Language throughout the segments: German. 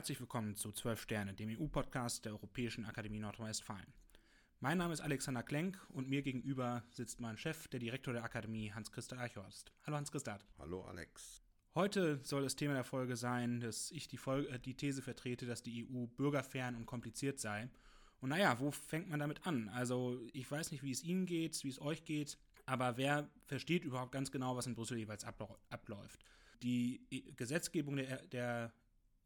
Herzlich willkommen zu 12 Sterne, dem EU-Podcast der Europäischen Akademie Nordrhein-Westfalen. Mein Name ist Alexander Klenk und mir gegenüber sitzt mein Chef, der Direktor der Akademie, Hans-Christa Eichhorst. Hallo Hans-Christa. Hallo Alex. Heute soll das Thema der Folge sein, dass ich die, Folge, äh, die These vertrete, dass die EU bürgerfern und kompliziert sei. Und naja, wo fängt man damit an? Also ich weiß nicht, wie es Ihnen geht, wie es euch geht, aber wer versteht überhaupt ganz genau, was in Brüssel jeweils abläuft? Die e-, Gesetzgebung der, der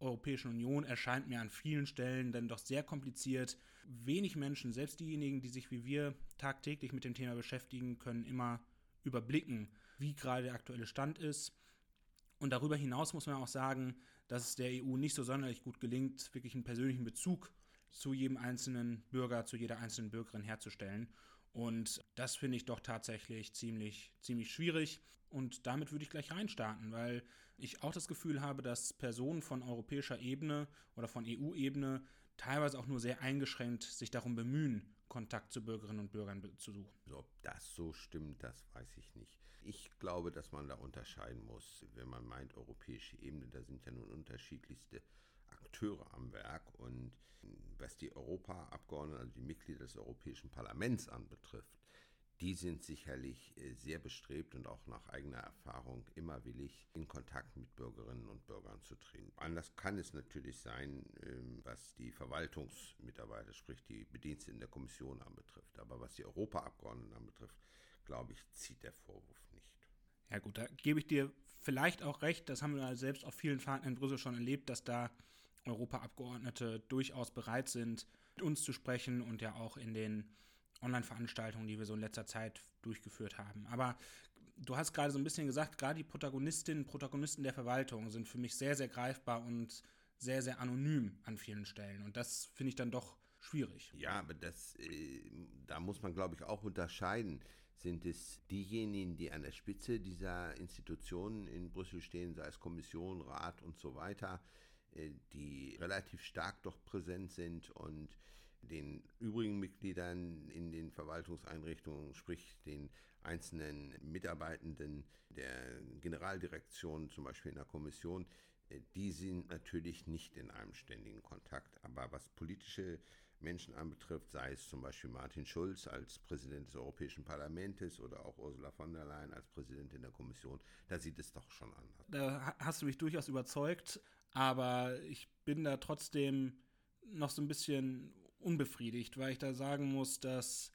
Europäischen Union erscheint mir an vielen Stellen dann doch sehr kompliziert. Wenig Menschen, selbst diejenigen, die sich wie wir tagtäglich mit dem Thema beschäftigen, können immer überblicken, wie gerade der aktuelle Stand ist. Und darüber hinaus muss man auch sagen, dass es der EU nicht so sonderlich gut gelingt, wirklich einen persönlichen Bezug zu jedem einzelnen Bürger, zu jeder einzelnen Bürgerin herzustellen. Und das finde ich doch tatsächlich ziemlich, ziemlich schwierig. Und damit würde ich gleich reinstarten, weil ich auch das Gefühl habe, dass Personen von europäischer Ebene oder von EU-Ebene teilweise auch nur sehr eingeschränkt sich darum bemühen, Kontakt zu Bürgerinnen und Bürgern zu suchen. Ob das so stimmt, das weiß ich nicht. Ich glaube, dass man da unterscheiden muss, wenn man meint, europäische Ebene, da sind ja nun unterschiedlichste Akteure am Werk. Und was die Europaabgeordneten, also die Mitglieder des Europäischen Parlaments anbetrifft, die sind sicherlich äh, sehr bestrebt und auch nach eigener Erfahrung immer willig, in Kontakt mit Bürgerinnen und Bürgern zu treten. Anders kann es natürlich sein, ähm, was die Verwaltungsmitarbeiter, sprich die Bediensteten der Kommission anbetrifft. Aber was die Europaabgeordneten anbetrifft, glaube ich, zieht der Vorwurf nicht. Ja gut, da gebe ich dir vielleicht auch recht. Das haben wir selbst auf vielen Fahrten in Brüssel schon erlebt, dass da Europaabgeordnete durchaus bereit sind, mit uns zu sprechen und ja auch in den Online-Veranstaltungen, die wir so in letzter Zeit durchgeführt haben. Aber du hast gerade so ein bisschen gesagt, gerade die Protagonistinnen, Protagonisten der Verwaltung sind für mich sehr, sehr greifbar und sehr, sehr anonym an vielen Stellen. Und das finde ich dann doch schwierig. Ja, aber das, äh, da muss man, glaube ich, auch unterscheiden. Sind es diejenigen, die an der Spitze dieser Institutionen in Brüssel stehen, sei es Kommission, Rat und so weiter, äh, die relativ stark doch präsent sind und den übrigen Mitgliedern in den Verwaltungseinrichtungen, sprich den einzelnen Mitarbeitenden der Generaldirektion, zum Beispiel in der Kommission, äh, die sind natürlich nicht in einem ständigen Kontakt. Aber was politische Menschen anbetrifft, sei es zum Beispiel Martin Schulz als Präsident des Europäischen Parlaments oder auch Ursula von der Leyen als Präsidentin der Kommission, da sieht es doch schon anders. Da hast du mich durchaus überzeugt, aber ich bin da trotzdem noch so ein bisschen unbefriedigt, weil ich da sagen muss, dass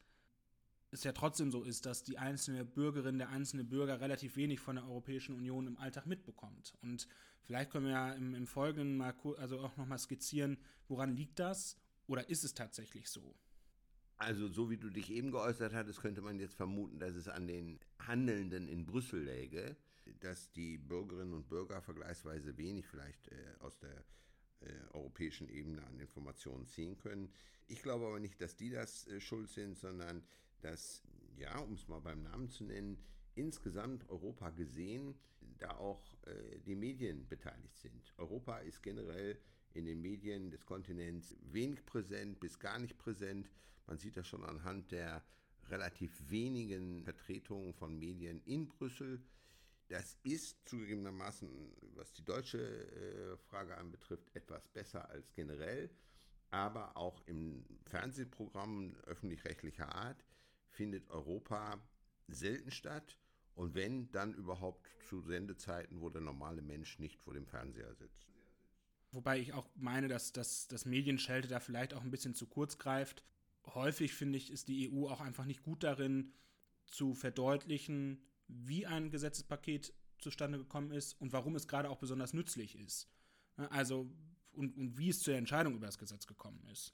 es ja trotzdem so ist, dass die einzelne Bürgerin, der einzelne Bürger relativ wenig von der Europäischen Union im Alltag mitbekommt. Und vielleicht können wir ja im, im Folgenden mal also auch nochmal skizzieren, woran liegt das oder ist es tatsächlich so? Also, so wie du dich eben geäußert hattest, könnte man jetzt vermuten, dass es an den Handelnden in Brüssel läge, dass die Bürgerinnen und Bürger vergleichsweise wenig vielleicht äh, aus der äh, europäischen Ebene an Informationen ziehen können. Ich glaube aber nicht, dass die das äh, schuld sind, sondern dass, ja, um es mal beim Namen zu nennen, insgesamt Europa gesehen, da auch äh, die Medien beteiligt sind. Europa ist generell in den Medien des Kontinents wenig präsent bis gar nicht präsent. Man sieht das schon anhand der relativ wenigen Vertretungen von Medien in Brüssel. Das ist zugegebenermaßen, was die deutsche äh, Frage anbetrifft, etwas besser als generell. Aber auch im Fernsehprogramm öffentlich-rechtlicher Art findet Europa selten statt. Und wenn, dann überhaupt zu Sendezeiten, wo der normale Mensch nicht vor dem Fernseher sitzt. Wobei ich auch meine, dass das, das Medienschelte da vielleicht auch ein bisschen zu kurz greift. Häufig finde ich, ist die EU auch einfach nicht gut darin, zu verdeutlichen, wie ein Gesetzespaket zustande gekommen ist und warum es gerade auch besonders nützlich ist. Also, und, und wie es zur Entscheidung über das Gesetz gekommen ist.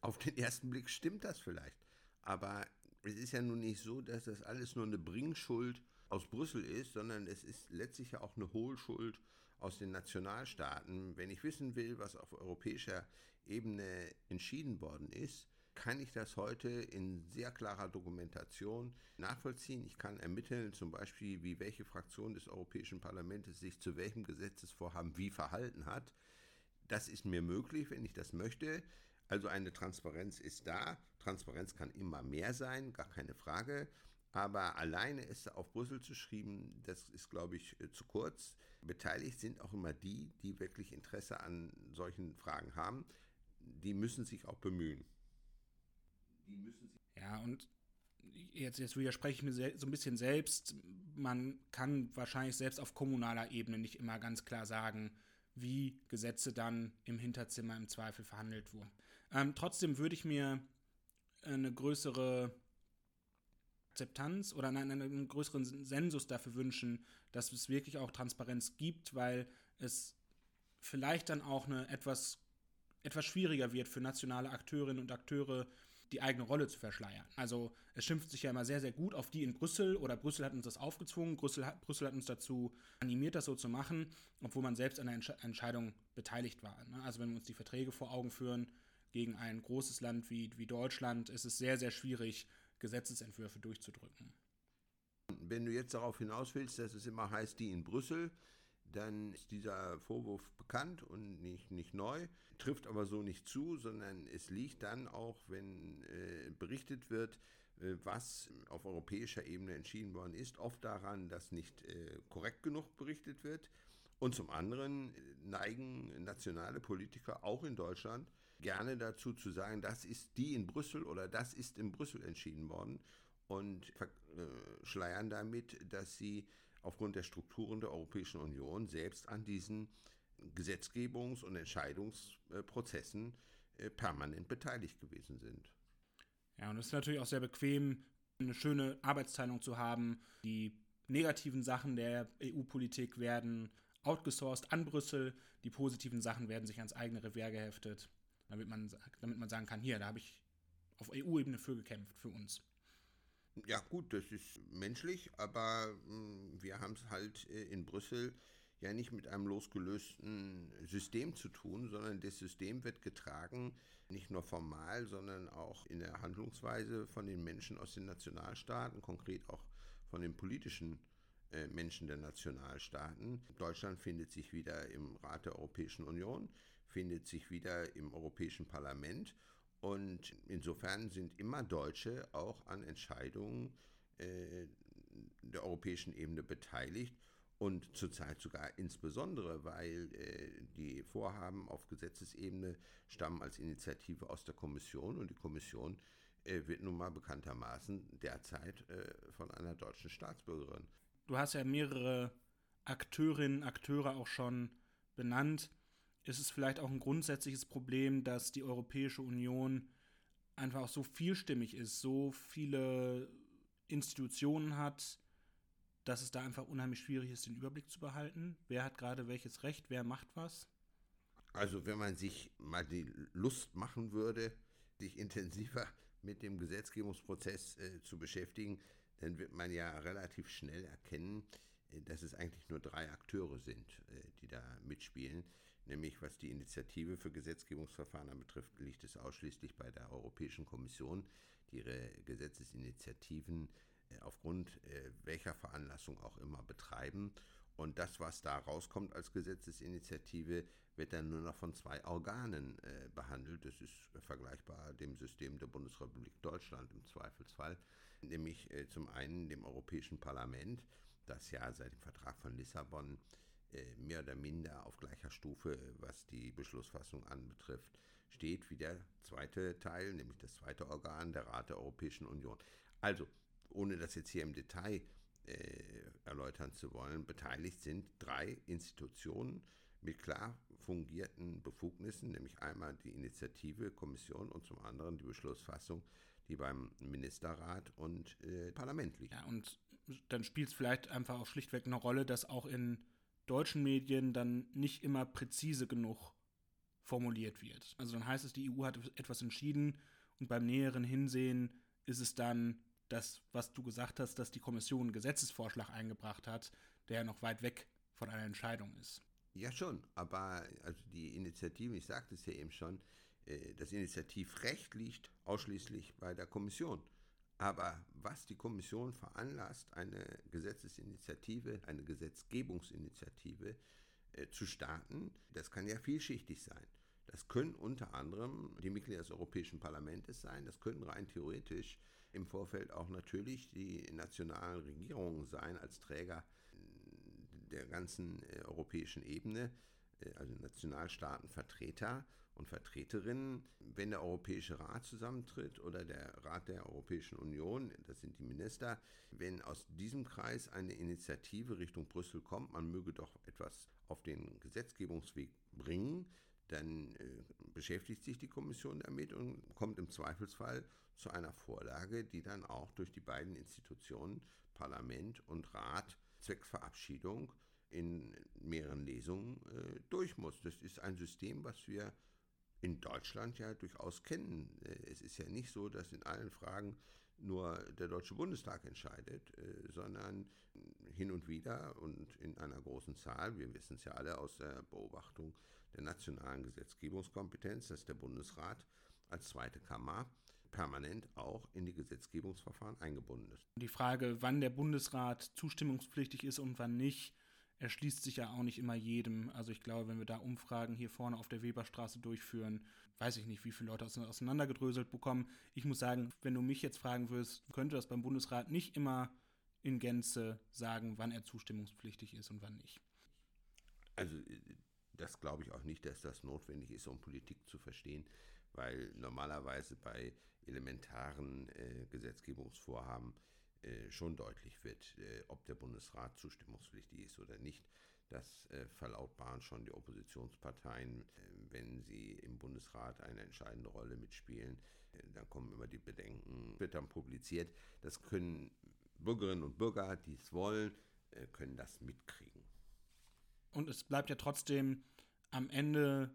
Auf den ersten Blick stimmt das vielleicht. Aber es ist ja nun nicht so, dass das alles nur eine Bringschuld aus Brüssel ist, sondern es ist letztlich ja auch eine Hohlschuld aus den Nationalstaaten. Wenn ich wissen will, was auf europäischer Ebene entschieden worden ist, kann ich das heute in sehr klarer Dokumentation nachvollziehen. Ich kann ermitteln, zum Beispiel, wie welche Fraktion des Europäischen Parlaments sich zu welchem Gesetzesvorhaben wie verhalten hat. Das ist mir möglich, wenn ich das möchte. Also eine Transparenz ist da. Transparenz kann immer mehr sein, gar keine Frage. Aber alleine es auf Brüssel zu schreiben, das ist, glaube ich, äh, zu kurz. Beteiligt sind auch immer die, die wirklich Interesse an solchen Fragen haben. Die müssen sich auch bemühen. Ja, und jetzt, jetzt widerspreche ich mir so ein bisschen selbst. Man kann wahrscheinlich selbst auf kommunaler Ebene nicht immer ganz klar sagen, wie Gesetze dann im Hinterzimmer im Zweifel verhandelt wurden. Ähm, trotzdem würde ich mir eine größere Akzeptanz oder nein, einen größeren Sensus dafür wünschen, dass es wirklich auch Transparenz gibt, weil es vielleicht dann auch eine etwas, etwas schwieriger wird für nationale Akteurinnen und Akteure, die eigene Rolle zu verschleiern. Also es schimpft sich ja immer sehr, sehr gut auf die in Brüssel oder Brüssel hat uns das aufgezwungen, Brüssel hat, Brüssel hat uns dazu animiert, das so zu machen, obwohl man selbst an der Entsch Entscheidung beteiligt war. Ne? Also wenn wir uns die Verträge vor Augen führen, gegen ein großes Land wie, wie Deutschland ist es sehr, sehr schwierig, Gesetzesentwürfe durchzudrücken. Wenn du jetzt darauf hinaus willst, dass es immer heißt, die in Brüssel, dann ist dieser Vorwurf bekannt und nicht, nicht neu, trifft aber so nicht zu, sondern es liegt dann auch, wenn äh, berichtet wird, äh, was auf europäischer Ebene entschieden worden ist, oft daran, dass nicht äh, korrekt genug berichtet wird. Und zum anderen neigen nationale Politiker auch in Deutschland gerne dazu zu sagen, das ist die in Brüssel oder das ist in Brüssel entschieden worden und verschleiern damit, dass sie aufgrund der Strukturen der Europäischen Union selbst an diesen Gesetzgebungs- und Entscheidungsprozessen äh, permanent beteiligt gewesen sind. Ja, und es ist natürlich auch sehr bequem, eine schöne Arbeitsteilung zu haben. Die negativen Sachen der EU-Politik werden outgesourced an Brüssel, die positiven Sachen werden sich ans eigene Revier geheftet, damit man, damit man sagen kann, hier, da habe ich auf EU-Ebene für gekämpft, für uns. Ja gut, das ist menschlich, aber mh, hm, wir haben es halt äh, in Brüssel ja nicht mit einem losgelösten System zu tun, sondern das System wird getragen, nicht nur formal, sondern auch in der Handlungsweise von den Menschen aus den Nationalstaaten, konkret auch von den politischen äh, Menschen der Nationalstaaten. Deutschland findet sich wieder im Rat der Europäischen Union, findet sich wieder im Europäischen Parlament und insofern sind immer Deutsche auch an Entscheidungen äh, der europäischen Ebene beteiligt und zurzeit sogar insbesondere, weil äh, die Vorhaben auf Gesetzesebene stammen als Initiative aus der Kommission und die Kommission äh, wird nun mal bekanntermaßen derzeit äh, von einer deutschen Staatsbürgerin. Du hast ja mehrere Akteurinnen, Akteure auch schon benannt ist es vielleicht auch ein grundsätzliches Problem, dass die Europäische Union einfach so vielstimmig ist, so viele Institutionen hat, dass es da einfach unheimlich schwierig ist, den Überblick zu behalten. Wer hat gerade welches Recht, wer macht was? Also wenn man sich mal die Lust machen würde, sich intensiver mit dem Gesetzgebungsprozess äh, zu beschäftigen, dann wird man ja relativ schnell erkennen, äh, dass es eigentlich nur drei Akteure sind, äh, die da mitspielen. Nämlich was die Initiative für Gesetzgebungsverfahren anbetrifft, liegt es ausschließlich bei der Europäischen Kommission, die ihre Gesetzesinitiativen äh, aufgrund äh, welcher Veranlassung auch immer betreiben. Und das, was da rauskommt als Gesetzesinitiative, wird dann nur noch von zwei Organen äh, behandelt. Das ist vergleichbar dem System der Bundesrepublik Deutschland im Zweifelsfall, nämlich äh, zum einen dem Europäischen Parlament, das ja seit dem Vertrag von Lissabon mehr oder minder auf gleicher Stufe, was die Beschlussfassung anbetrifft, steht wie der zweite Teil, nämlich das zweite Organ, der Rat der Europäischen Union. Also, ohne das jetzt hier im Detail äh, erläutern zu wollen, beteiligt sind drei Institutionen mit klar fungierten Befugnissen, nämlich einmal die Initiative, Kommission und zum anderen die Beschlussfassung, die beim Ministerrat und äh, Parlament liegt. Ja, und dann spielt es vielleicht einfach auch schlichtweg eine Rolle, dass auch in deutschen Medien dann nicht immer präzise genug formuliert wird. Also dann heißt es, die EU hat etwas entschieden und beim näheren Hinsehen ist es dann das, was du gesagt hast, dass die Kommission einen Gesetzesvorschlag eingebracht hat, der noch weit weg von einer Entscheidung ist. Ja schon, aber also die Initiative, ich sagte es ja eben schon, äh, das Initiativrecht liegt ausschließlich bei der Kommission. Aber was die Kommission veranlasst, eine Gesetzesinitiative, eine Gesetzgebungsinitiative äh, zu starten, das kann ja vielschichtig sein. Das können unter anderem die Mitglieder des Europäischen Parlaments sein, das können rein theoretisch im Vorfeld auch natürlich die nationalen Regierungen sein als Träger der ganzen äh, europäischen Ebene, äh, also Nationalstaatenvertreter und Vertreterinnen. Wenn der Europäische Rat zusammentritt oder der Rat der Europäischen Union, das sind die Minister, wenn aus diesem Kreis eine Initiative Richtung Brüssel kommt, man möge doch etwas auf den Gesetzgebungsweg bringen, dann äh, beschäftigt sich die Kommission damit und kommt im Zweifelsfall zu einer Vorlage, die dann auch durch die beiden Institutionen Parlament und Rat zwecks Verabschiedung in mehreren Lesungen äh, durch muss. Das ist ein System, was wir in Deutschland ja durchaus kennen. Äh, es ist ja nicht so, dass in allen Fragen nur der Deutsche Bundestag entscheidet, äh, sondern hin und wieder und in einer großen Zahl, wir wissen es ja alle aus der Beobachtung der nationalen Gesetzgebungskompetenz, dass der Bundesrat als zweite Kammer permanent auch in die Gesetzgebungsverfahren eingebunden ist. Die Frage, wann der Bundesrat zustimmungspflichtig ist und wann nicht, erschließt sich ja auch nicht immer jedem. Also ich glaube, wenn wir da Umfragen hier vorne auf der Weberstraße durchführen, weiß ich nicht, wie viele Leute auseinandergedröselt bekommen. Ich muss sagen, wenn du mich jetzt fragen würdest, könnte das beim Bundesrat nicht immer in Gänze sagen, wann er zustimmungspflichtig ist und wann nicht. Also das glaube ich auch nicht, dass das notwendig ist, um Politik zu verstehen, weil normalerweise bei elementaren äh, Gesetzgebungsvorhaben äh, schon deutlich wird, äh, ob der Bundesrat zustimmungspflichtig ist oder nicht. Das äh, verlautbaren schon die Oppositionsparteien, äh, wenn sie im Bundesrat eine entscheidende Rolle mitspielen. Äh, dann kommen immer die Bedenken, wird dann publiziert. Das können Bürgerinnen und Bürger, die es wollen, können das mitkriegen. Und es bleibt ja trotzdem am Ende,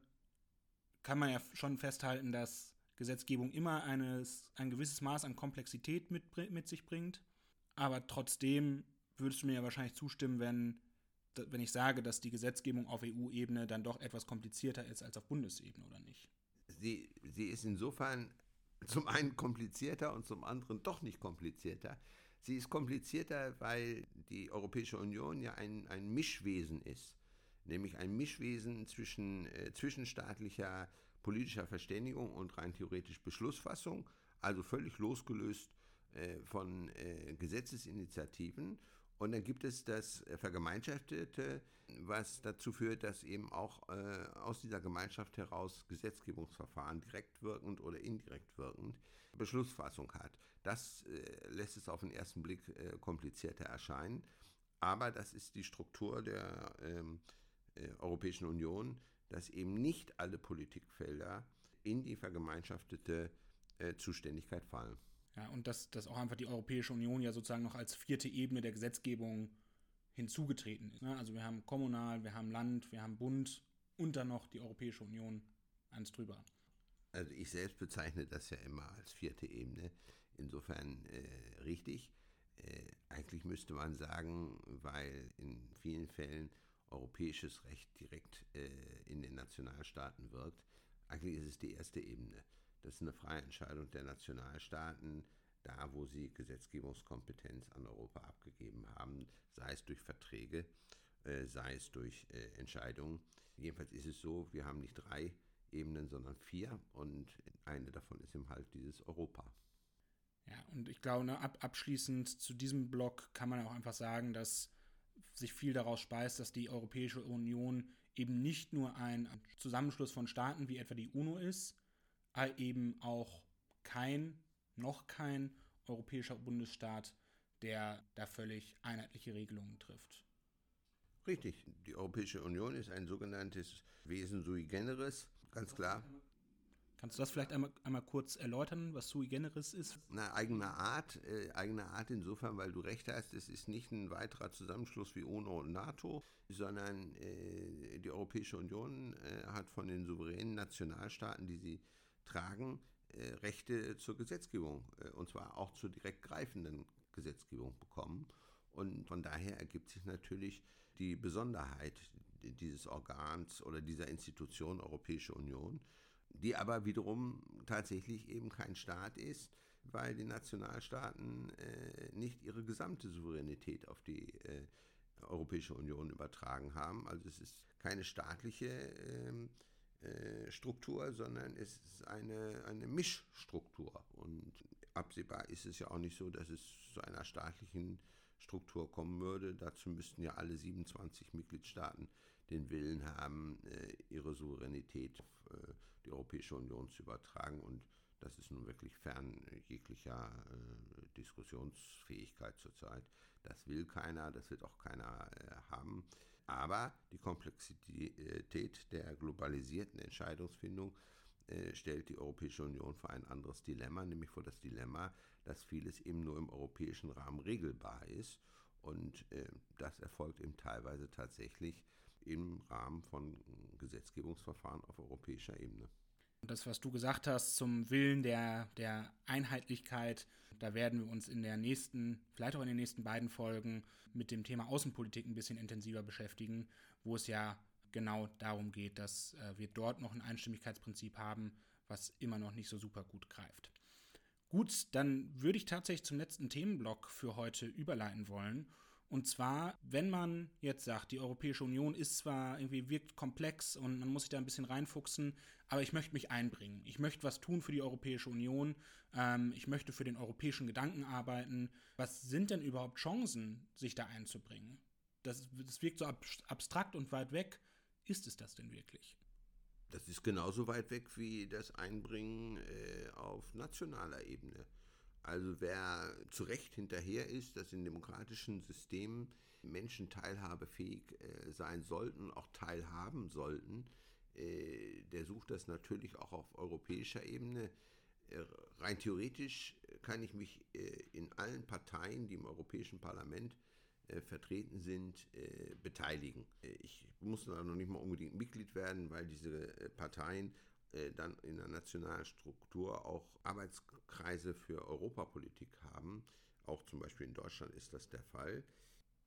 kann man ja schon festhalten, dass Gesetzgebung immer eines, ein gewisses Maß an Komplexität mit, mit sich bringt. Aber trotzdem würdest du mir ja wahrscheinlich zustimmen, wenn, wenn ich sage, dass die Gesetzgebung auf EU-Ebene dann doch etwas komplizierter ist als auf Bundesebene, oder nicht? Sie, sie ist insofern zum einen komplizierter und zum anderen doch nicht komplizierter. Sie ist komplizierter, weil die Europäische Union ja ein, ein Mischwesen ist, nämlich ein Mischwesen zwischen äh, zwischenstaatlicher politischer Verständigung und rein theoretisch Beschlussfassung, also völlig losgelöst äh, von äh, Gesetzesinitiativen. Und dann gibt es das Vergemeinschaftete, was dazu führt, dass eben auch äh, aus dieser Gemeinschaft heraus Gesetzgebungsverfahren direkt wirkend oder indirekt wirkend Beschlussfassung hat. Das äh, lässt es auf den ersten Blick äh, komplizierter erscheinen, aber das ist die Struktur der ähm, äh, Europäischen Union, dass eben nicht alle Politikfelder in die vergemeinschaftete Zuständigkeit fallen. Ja, und dass, dass auch einfach die Europäische Union ja sozusagen noch als vierte Ebene der Gesetzgebung hinzugetreten ist. Ne? Also wir haben Kommunal, wir haben Land, wir haben Bund und dann noch die Europäische Union eins drüber. Also ich selbst bezeichne das ja immer als vierte Ebene. Insofern äh, richtig. Äh, eigentlich müsste man sagen, weil in vielen Fällen europäisches Recht direkt äh, in den Nationalstaaten wirkt, eigentlich ist es die erste Ebene. Das ist eine freie Entscheidung der Nationalstaaten, da wo sie Gesetzgebungskompetenz an Europa abgegeben haben, sei es durch Verträge, äh, sei es durch äh, Entscheidungen. Jedenfalls ist es so, wir haben nicht drei Ebenen, sondern vier und eine davon ist im Halt dieses Europa. Ja, und ich glaube, ne, ab, abschließend zu diesem Block kann man auch einfach sagen, dass sich viel daraus speist, dass die Europäische Union eben nicht nur ein Zusammenschluss von Staaten wie etwa die UNO ist, eben auch kein, noch kein europäischer Bundesstaat, der da völlig einheitliche Regelungen trifft. Richtig, die Europäische Union ist ein sogenanntes Wesen sui generis, ganz klar. Kannst du das vielleicht einmal, einmal kurz erläutern, was sui generis ist? Na, eigener Art, äh, eigener Art insofern, weil du recht hast, es ist nicht ein weiterer Zusammenschluss wie UNO und NATO, sondern äh, die Europäische Union äh, hat von den souveränen Nationalstaaten, die sie tragen äh, Rechte zur Gesetzgebung, äh, und zwar auch zur direkt greifenden Gesetzgebung bekommen. Und von daher ergibt sich natürlich die Besonderheit dieses Organs oder dieser Institution Europäische Union, die aber wiederum tatsächlich eben kein Staat ist, weil die Nationalstaaten äh, nicht ihre gesamte Souveränität auf die äh, Europäische Union übertragen haben. Also es ist keine staatliche äh, äh, Struktur, sondern es ist eine, eine Mischstruktur. Und absehbar ist es ja auch nicht so, dass es zu einer staatlichen Struktur kommen würde. Dazu müssten ja alle 27 Mitgliedstaaten den Willen haben, äh, ihre Souveränität auf äh, die Europäische Union zu übertragen. Und das ist nun wirklich fern jeglicher äh, Diskussionsfähigkeit zurzeit. Das will keiner, das wird auch keiner haben. Aber die Komplexität der globalisierten Entscheidungsfindung stellt die Europäische Union vor ein anderes Dilemma, nämlich vor das Dilemma, dass vieles eben nur im europäischen Rahmen regelbar ist. Und das erfolgt eben teilweise tatsächlich im Rahmen von Gesetzgebungsverfahren auf europäischer Ebene. Das, was du gesagt hast zum Willen der, der Einheitlichkeit, da werden wir uns in der nächsten, vielleicht auch in den nächsten beiden Folgen mit dem Thema Außenpolitik ein bisschen intensiver beschäftigen, wo es ja genau darum geht, dass äh, wir dort noch ein Einstimmigkeitsprinzip haben, was immer noch nicht so super gut greift. Gut, dann würde ich tatsächlich zum letzten Themenblock für heute überleiten wollen. Und zwar, wenn man jetzt sagt, die Europäische Union ist zwar irgendwie wirkt komplex und man muss sich da ein bisschen reinfuchsen, aber ich möchte mich einbringen. Ich möchte was tun für die Europäische Union. Ähm, ich möchte für den europäischen Gedanken arbeiten. Was sind denn überhaupt Chancen, sich da einzubringen? Das, das wirkt so ab, abstrakt und weit weg. Ist es das denn wirklich? Das ist genauso weit weg wie das Einbringen äh, auf nationaler Ebene. Also wer zu Recht hinterher ist, dass in demokratischen Systemen Menschen teilhabefähig äh, sein sollten, auch teilhaben sollten, äh, der sucht das natürlich auch auf europäischer Ebene. Äh, rein theoretisch kann ich mich äh, in allen Parteien, die im Europäischen Parlament äh, vertreten sind, äh, beteiligen. ich muss da noch nicht mal unbedingt Mitglied werden, weil diese Parteien dann in der nationalen Struktur auch Arbeitskreise für Europapolitik haben. Auch zum Beispiel in Deutschland ist das der Fall.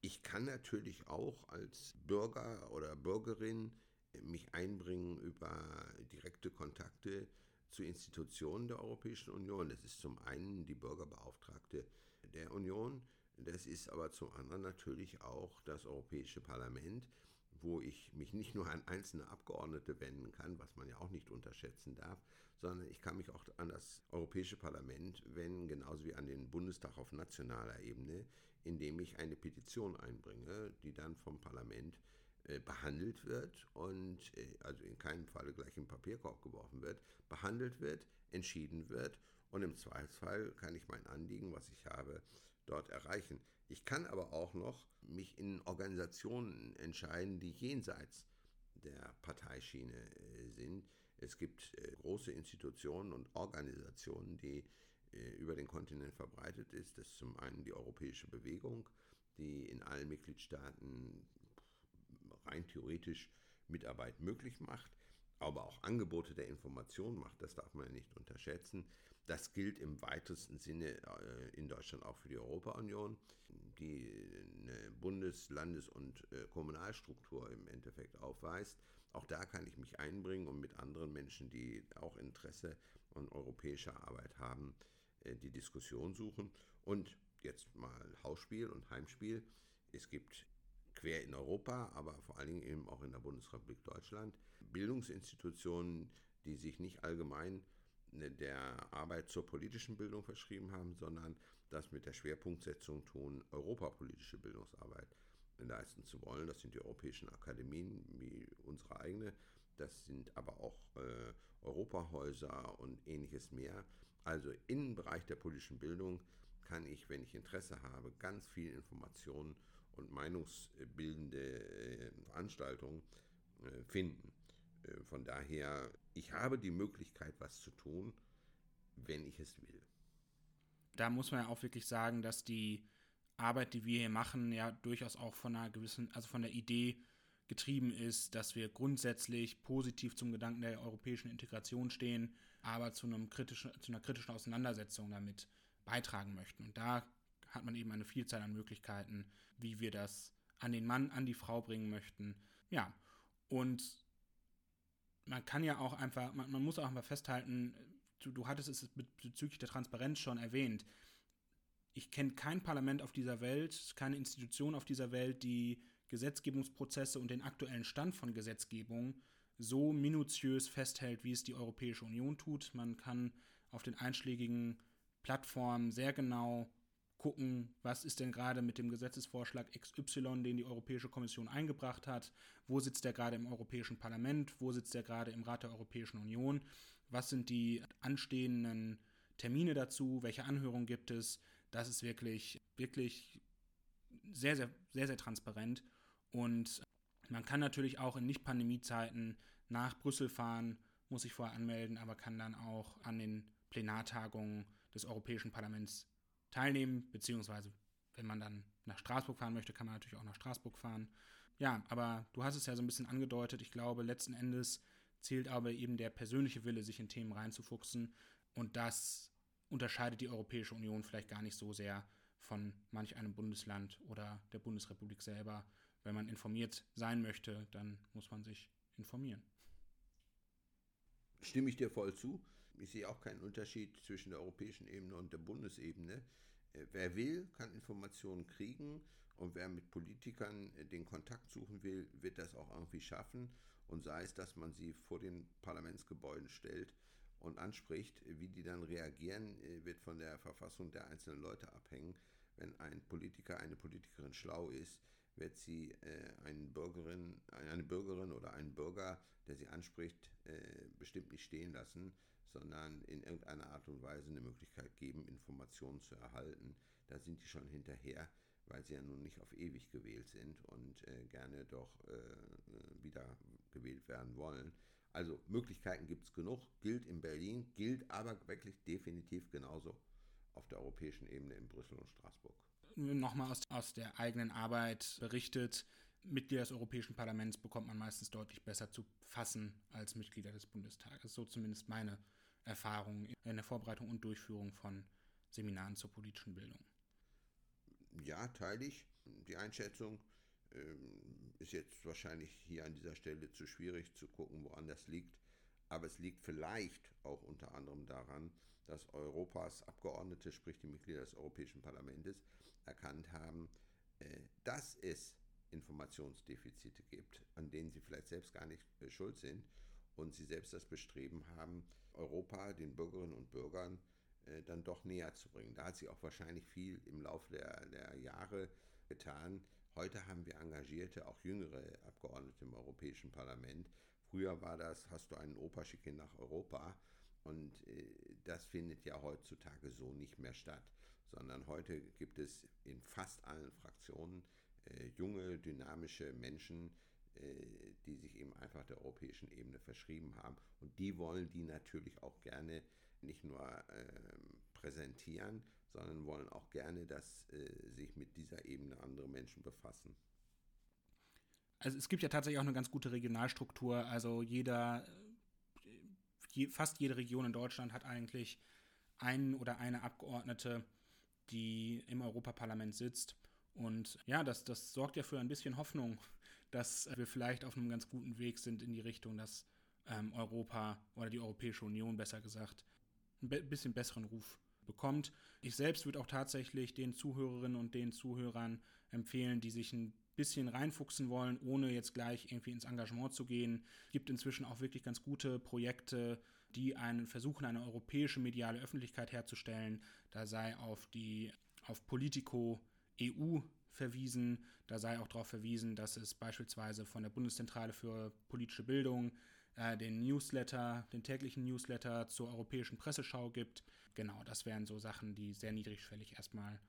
Ich kann natürlich auch als Bürger oder Bürgerin mich einbringen über direkte Kontakte zu Institutionen der Europäischen Union. Das ist zum einen die Bürgerbeauftragte der Union, das ist aber zum anderen natürlich auch das Europäische Parlament, wo ich mich nicht nur an einzelne Abgeordnete wenden kann, was man ja auch nicht unterschätzen darf, sondern ich kann mich auch an das Europäische Parlament wenden, genauso wie an den Bundestag auf nationaler Ebene, indem ich eine Petition einbringe, die dann vom Parlament äh, behandelt wird und äh, also in keinem Falle gleich im Papierkorb geworfen wird, behandelt wird, entschieden wird und im Zweifelsfall kann ich mein Anliegen, was ich habe, dort erreichen. Ich kann aber auch noch mich in Organisationen entscheiden, die jenseits der Parteischiene äh, sind. Es gibt äh, große Institutionen und Organisationen, die äh, über den Kontinent verbreitet ist. Das ist zum einen die Europäische Bewegung, die in allen Mitgliedstaaten rein theoretisch Mitarbeit möglich macht, aber auch Angebote der Information macht. Das darf man nicht unterschätzen. Das gilt im weitesten Sinne äh, in Deutschland auch für die Europa-Union, die eine Bundes-, Landes- und äh, Kommunalstruktur im Endeffekt aufweist. Auch da kann ich mich einbringen und mit anderen Menschen, die auch Interesse an europäischer Arbeit haben, äh, die Diskussion suchen. Und jetzt mal Hausspiel und Heimspiel. Es gibt quer in Europa, aber vor allen Dingen eben auch in der Bundesrepublik Deutschland Bildungsinstitutionen, die sich nicht allgemein der Arbeit zur politischen Bildung verschrieben haben, sondern das mit der Schwerpunktsetzung tun, europapolitische Bildungsarbeit leisten zu wollen. Das sind die europäischen Akademien wie unsere eigene. Das sind aber auch äh, Europahäuser und ähnliches mehr. Also im Bereich der politischen Bildung kann ich, wenn ich Interesse habe, ganz viel Informationen und meinungsbildende äh, Veranstaltungen äh, finden. Äh, von daher, ich habe die Möglichkeit, was zu tun, wenn ich es will. Da muss man ja auch wirklich sagen, dass die Arbeit, die wir hier machen, ja durchaus auch von einer gewissen, also von der Idee getrieben ist, dass wir grundsätzlich positiv zum Gedanken der europäischen Integration stehen, aber zu, einem kritischen, zu einer kritischen Auseinandersetzung damit beitragen möchten. Und da hat man eben eine Vielzahl an Möglichkeiten, wie wir das an den Mann, an die Frau bringen möchten. Ja, und man kann ja auch einfach, man, man muss auch einfach festhalten, du, du hattest es bezüglich der Transparenz schon erwähnt. Ich kenne kein Parlament auf dieser Welt, keine Institution auf dieser Welt, die Gesetzgebungsprozesse und den aktuellen Stand von Gesetzgebung so minutiös festhält, wie es die Europäische Union tut. Man kann auf den einschlägigen Plattformen sehr genau gucken, was ist denn gerade mit dem Gesetzesvorschlag XY, den die Europäische Kommission eingebracht hat, wo sitzt der gerade im Europäischen Parlament, wo sitzt der gerade im Rat der Europäischen Union, was sind die anstehenden Termine dazu, welche Anhörungen gibt es. Das ist wirklich, wirklich sehr, sehr, sehr, sehr transparent. Und man kann natürlich auch in Nicht-Pandemie-Zeiten nach Brüssel fahren, muss sich vorher anmelden, aber kann dann auch an den Plenartagungen des Europäischen Parlaments teilnehmen, beziehungsweise wenn man dann nach Straßburg fahren möchte, kann man natürlich auch nach Straßburg fahren. Ja, aber du hast es ja so ein bisschen angedeutet. Ich glaube, letzten Endes zählt aber eben der persönliche Wille, sich in Themen reinzufuchsen. Und das unterscheidet die Europäische Union vielleicht gar nicht so sehr von manch einem Bundesland oder der Bundesrepublik selber. Wenn man informiert sein möchte, dann muss man sich informieren. Stimme ich dir voll zu. Ich sehe auch keinen Unterschied zwischen der europäischen Ebene und der Bundesebene. Äh, wer will, kann Informationen kriegen und wer mit Politikern äh, den Kontakt suchen will, wird das auch irgendwie schaffen. Und sei es, dass man sie vor den Parlamentsgebäuden stellt und anspricht, wie die dann reagieren, äh, wird von der Verfassung der einzelnen Leute abhängen. Wenn ein Politiker, eine Politikerin schlau ist, wird sie äh, einen Bürgerin, eine Bürgerin oder einen Bürger, der sie anspricht, äh, bestimmt nicht stehen lassen, sondern in irgendeiner Art und Weise eine Möglichkeit geben, Informationen zu erhalten. Da sind die schon hinterher, weil sie ja nun nicht auf ewig gewählt sind und äh, gerne doch äh, wieder gewählt werden wollen. Also Möglichkeiten gibt es genug, gilt in Berlin, gilt aber wirklich definitiv genauso auf der europäischen Ebene in Brüssel und Straßburg. Nochmal aus, aus der eigenen Arbeit berichtet, Mitglieder des Europäischen Parlaments bekommt man meistens deutlich besser zu fassen als Mitglieder des Bundestages. So zumindest meine Erfahrung in der Vorbereitung und Durchführung von Seminaren zur politischen Bildung. Ja, teile ich die Einschätzung. Ähm, ist jetzt wahrscheinlich hier an dieser Stelle zu schwierig zu gucken, woran das liegt. Aber es liegt vielleicht auch unter anderem daran, dass Europas Abgeordnete, sprich die Mitglieder des Europäischen Parlaments, erkannt haben, äh, dass es Informationsdefizite gibt, an denen sie vielleicht selbst gar nicht äh, schuld sind und sie selbst das Bestreben haben, Europa den Bürgerinnen und Bürgern äh, dann doch näher zu bringen. Da hat sich auch wahrscheinlich viel im Laufe der, der Jahre getan. Heute haben wir engagierte, auch jüngere Abgeordnete im Europäischen Parlament. Früher war das, hast du einen Opa, schicke nach Europa. Und äh, das findet ja heutzutage so nicht mehr statt, sondern heute gibt es in fast allen Fraktionen äh, junge, dynamische Menschen, die sich eben einfach der europäischen Ebene verschrieben haben. Und die wollen die natürlich auch gerne nicht nur ähm, präsentieren, sondern wollen auch gerne, dass äh, sich mit dieser Ebene andere Menschen befassen. Also es gibt ja tatsächlich auch eine ganz gute Regionalstruktur. Also jeder, je, fast jede Region in Deutschland hat eigentlich einen oder eine Abgeordnete, die im Europaparlament sitzt. Und ja, das, das sorgt ja für ein bisschen Hoffnung, dass wir vielleicht auf einem ganz guten Weg sind in die Richtung, dass ähm, Europa oder die Europäische Union besser gesagt ein be bisschen besseren Ruf bekommt. Ich selbst würde auch tatsächlich den Zuhörerinnen und den Zuhörern empfehlen, die sich ein bisschen reinfuchsen wollen, ohne jetzt gleich irgendwie ins Engagement zu gehen. Es gibt inzwischen auch wirklich ganz gute Projekte, die einen versuchen, eine europäische mediale Öffentlichkeit herzustellen. Da sei auf die auf Politico EU verwiesen. Da sei auch darauf verwiesen, dass es beispielsweise von der Bundeszentrale für politische Bildung äh, den Newsletter, den täglichen Newsletter zur europäischen Presseschau gibt. Genau, das wären so Sachen, die sehr niedrigschwellig erstmal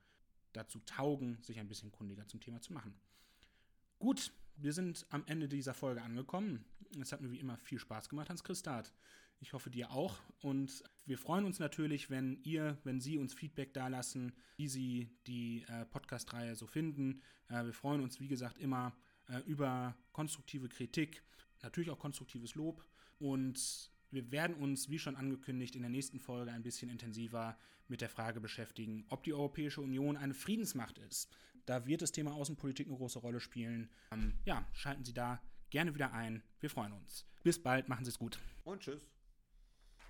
dazu taugen, sich ein bisschen kundiger zum Thema zu machen. Gut, wir sind am Ende dieser Folge angekommen. Es hat mir wie immer viel Spaß gemacht, Hans Christat. Ich hoffe dir auch. Und wir freuen uns natürlich, wenn ihr, wenn Sie uns Feedback dalassen, wie Sie die äh, Podcast-Reihe so finden. Äh, wir freuen uns, wie gesagt, immer äh, über konstruktive Kritik, natürlich auch konstruktives Lob. Und wir werden uns, wie schon angekündigt, in der nächsten Folge ein bisschen intensiver mit der Frage beschäftigen, ob die Europäische Union eine Friedensmacht ist. Da wird das Thema Außenpolitik eine große Rolle spielen. Ähm, ja, schalten Sie da gerne wieder ein. Wir freuen uns. Bis bald, machen Sie es gut. Und tschüss.